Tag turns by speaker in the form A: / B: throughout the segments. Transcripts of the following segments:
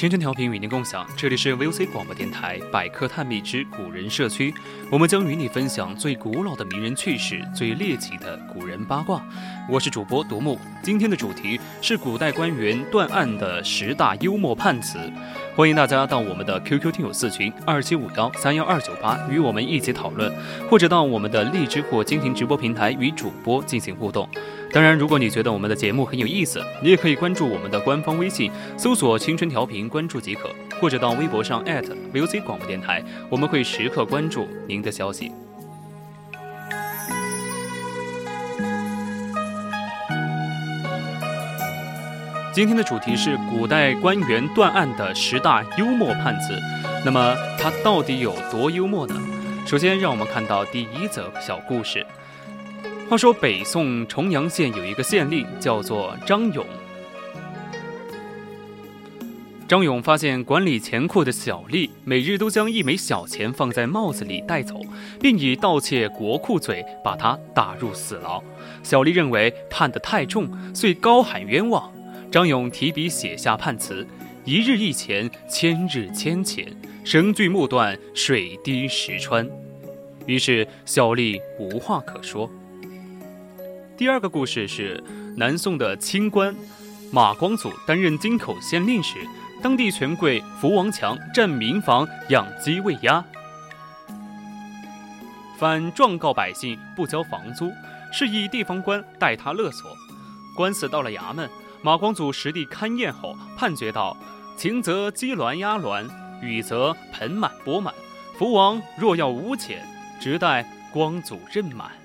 A: 青春调频与您共享，这里是 VOC 广播电台百科探秘之古人社区，我们将与你分享最古老的名人趣事，最猎奇的古人八卦。我是主播独木，今天的主题是古代官员断案的十大幽默判词，欢迎大家到我们的 QQ 听友四群二七五幺三幺二九八与我们一起讨论，或者到我们的荔枝或蜻蜓直播平台与主播进行互动。当然，如果你觉得我们的节目很有意思，你也可以关注我们的官方微信，搜索“青春调频”，关注即可；或者到微博上 @VOC 广播电台，我们会时刻关注您的消息。今天的主题是古代官员断案的十大幽默判词，那么它到底有多幽默呢？首先，让我们看到第一则小故事。话说北宋重阳县有一个县令叫做张勇。张勇发现管理钱库的小吏每日都将一枚小钱放在帽子里带走，并以盗窃国库罪把他打入死牢。小吏认为判得太重，遂高喊冤枉。张勇提笔写下判词：一日一钱，千日千钱，绳锯木断，水滴石穿。于是小吏无话可说。第二个故事是南宋的清官马光祖担任京口县令时，当地权贵福王强占民房养鸡喂鸭，反状告百姓不交房租，示意地方官代他勒索。官司到了衙门，马光祖实地勘验后判决道：晴则鸡卵鸭卵，雨则盆满钵满。福王若要无钱，直待光祖任满。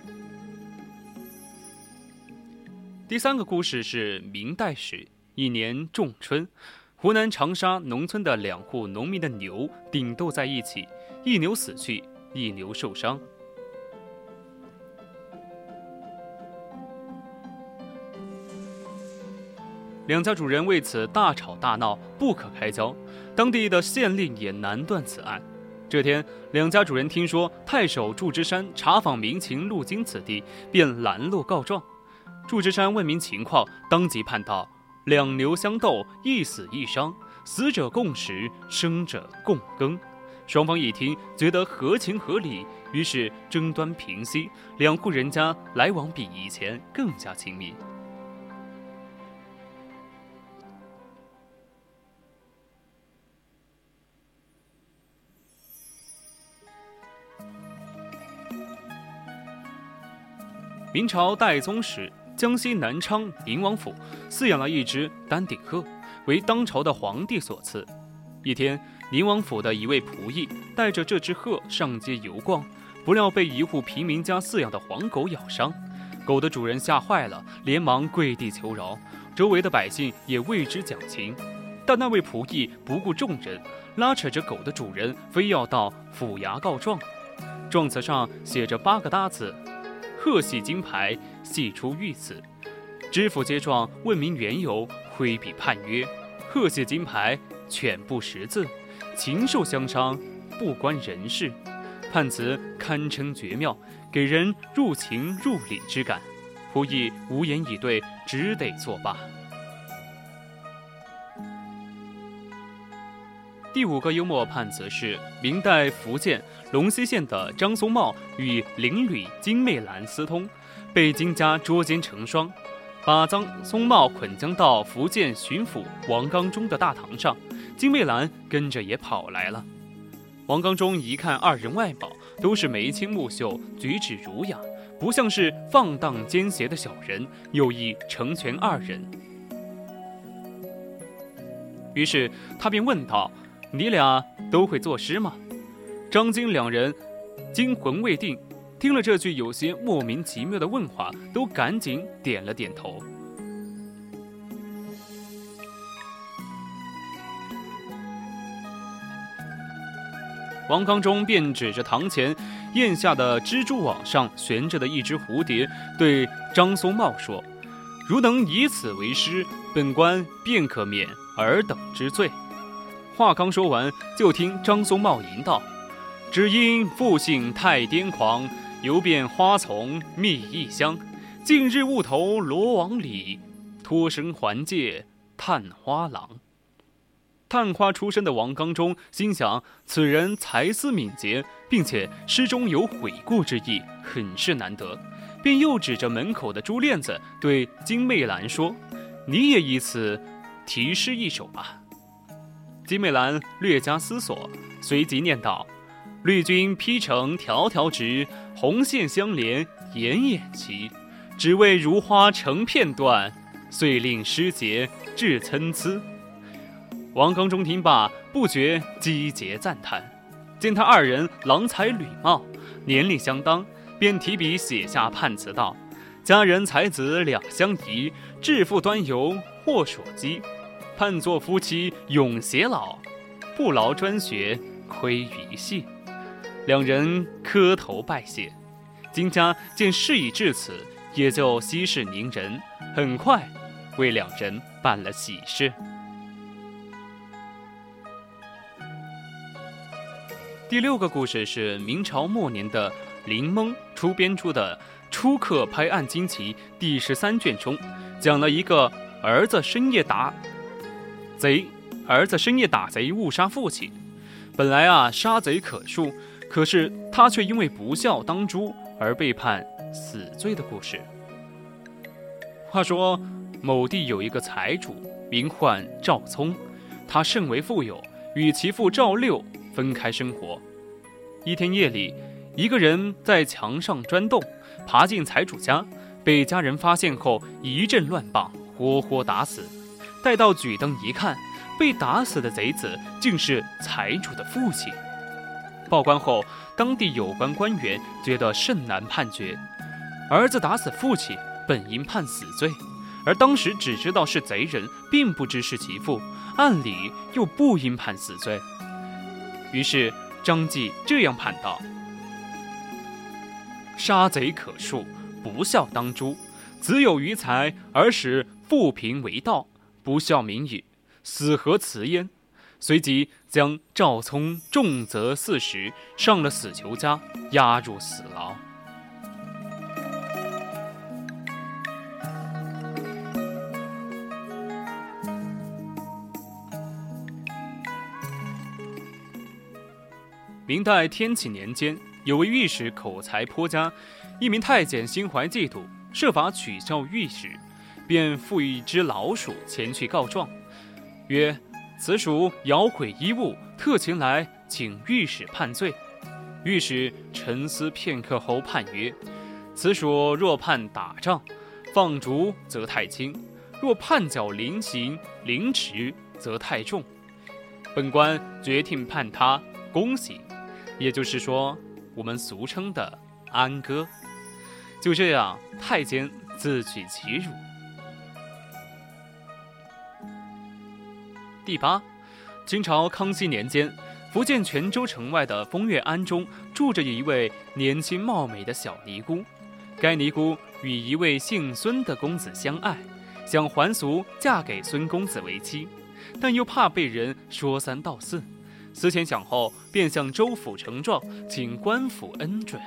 A: 第三个故事是明代时，一年仲春，湖南长沙农村的两户农民的牛顶斗在一起，一牛死去，一牛受伤。两家主人为此大吵大闹，不可开交。当地的县令也难断此案。这天，两家主人听说太守祝枝山查访民情路经此地，便拦路告状。祝枝山问明情况，当即判道：两牛相斗，一死一伤，死者共食，生者共耕。双方一听，觉得合情合理，于是争端平息，两户人家来往比以前更加亲密。明朝代宗时。江西南昌宁王府饲养了一只丹顶鹤，为当朝的皇帝所赐。一天，宁王府的一位仆役带着这只鹤上街游逛，不料被一户平民家饲养的黄狗咬伤。狗的主人吓坏了，连忙跪地求饶，周围的百姓也为之讲情。但那位仆役不顾众人，拉扯着狗的主人，非要到府衙告状。状词上写着八个大字。贺喜金牌，系出御赐。知府接状，问明缘由，挥笔判曰：“贺喜金牌，犬不识字，禽兽相伤，不关人事。”判词堪称绝妙，给人入情入理之感。仆役无言以对，只得作罢。第五个幽默判词是明代福建龙溪县的张松茂与邻女金媚兰私通，被金家捉奸成双，把张松茂捆将到福建巡抚王刚中的大堂上，金媚兰跟着也跑来了。王刚中一看二人外貌，都是眉清目秀，举止儒雅，不像是放荡奸邪的小人，有意成全二人。于是他便问道：“你俩都会作诗吗？”张金两人惊魂未定，听了这句有些莫名其妙的问话，都赶紧点了点头。王刚中便指着堂前檐下的蜘蛛网上悬着的一只蝴蝶，对张松茂说：“如能以此为诗，本官便可免尔等之罪。”话刚说完，就听张松茂吟道：“只因复姓太癫狂，游遍花丛觅异香。近日误投罗网里，脱身还借探花郎。”探花出身的王刚中心想，此人才思敏捷，并且诗中有悔过之意，很是难得，便又指着门口的珠链子，对金媚兰说：“你也以此题诗一首吧。”金美兰略加思索，随即念道：“绿军披成条条直，红线相连眼眼齐，只为如花成片段，遂令诗节至参差。”王刚中听罢，不觉击节赞叹。见他二人郎才女貌，年龄相当，便提笔写下判词道：“佳人才子两相宜，致富端游或所羁。盼做夫妻永偕老，不劳专学亏于戏。”两人磕头拜谢。金家见事已至此，也就息事宁人，很快为两人办了喜事。第六个故事是明朝末年的林蒙出编出的《初刻拍案惊奇》第十三卷中，讲了一个儿子深夜打贼，儿子深夜打贼误杀父亲。本来啊，杀贼可恕，可是他却因为不孝当诛而被判死罪的故事。话说，某地有一个财主，名唤赵聪，他甚为富有，与其父赵六。分开生活。一天夜里，一个人在墙上钻洞，爬进财主家，被家人发现后一阵乱棒，活活打死。待到举灯一看，被打死的贼子竟是财主的父亲。报官后，当地有关官员觉得甚难判决。儿子打死父亲，本应判死罪，而当时只知道是贼人，并不知是其父，按理又不应判死罪。于是张继这样判道：“杀贼可恕，不孝当诛。子有余财而使富贫为盗，不孝民矣，死何辞焉？”随即将赵聪重责四十，上了死囚家，押入死牢。明代天启年间，有位御史口才颇佳，一名太监心怀嫉妒，设法取笑御史，便附一只老鼠前去告状，曰：“此鼠咬毁衣物，特前来请御史判罪。”御史沉思片刻后判曰：“此鼠若判打仗、放逐，则太轻；若判缴临刑、凌迟，则太重。本官决定判他宫刑。”也就是说，我们俗称的安哥，就这样，太监自取其辱。第八，清朝康熙年间，福建泉州城外的风月庵中住着一位年轻貌美的小尼姑。该尼姑与一位姓孙的公子相爱，想还俗嫁给孙公子为妻，但又怕被人说三道四。思前想后，便向州府呈状，请官府恩准。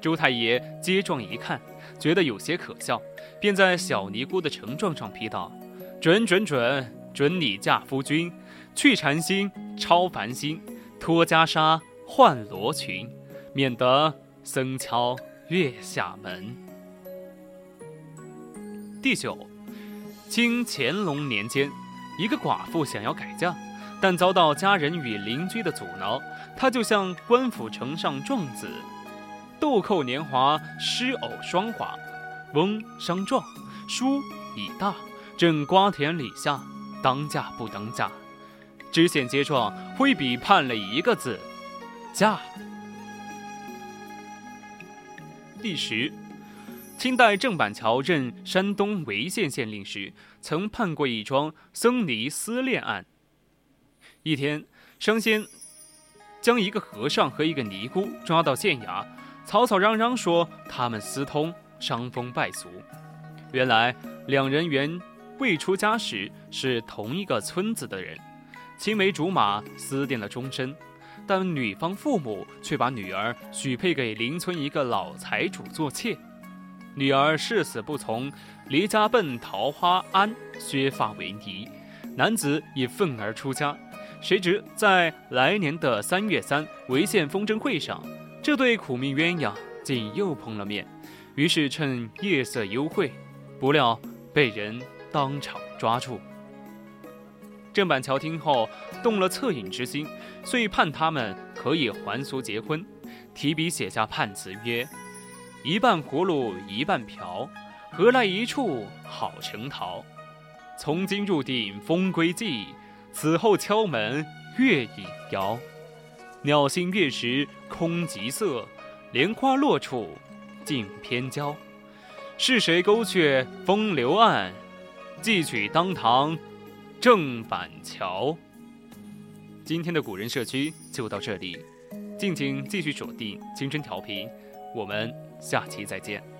A: 周太爷接状一看，觉得有些可笑，便在小尼姑的呈状上批道：“准准准，准你嫁夫君，去禅心，超凡心，脱袈裟，换罗裙，免得僧敲月下门。”第九，清乾隆年间，一个寡妇想要改嫁。但遭到家人与邻居的阻挠，她就向官府呈上状子：“豆蔻年华，诗偶霜华，翁伤壮，书已大，正瓜田李下，当嫁不当嫁？”知县接状，挥笔判了一个字：“嫁。”第十，清代郑板桥任山东潍县县令时，曾判过一桩僧尼私恋案。一天，升仙将一个和尚和一个尼姑抓到县衙，吵吵嚷嚷说他们私通，伤风败俗。原来两人原未出家时是同一个村子的人，青梅竹马，私定了终身。但女方父母却把女儿许配给邻村一个老财主做妾，女儿誓死不从，离家奔桃花庵削发为尼，男子也愤而出家。谁知在来年的三月三潍县风筝会上，这对苦命鸳鸯竟又碰了面，于是趁夜色幽会，不料被人当场抓住。郑板桥听后动了恻隐之心，遂判他们可以还俗结婚，提笔写下判词曰：“一半葫芦一半瓢，何来一处好成桃？从今入定风归计，此后敲门月影摇。鸟心月时空极色，莲花落处尽偏娇。是谁勾却风流案？寄取当堂。”郑板桥。今天的古人社区就到这里，敬请继续锁定青春调频，我们下期再见。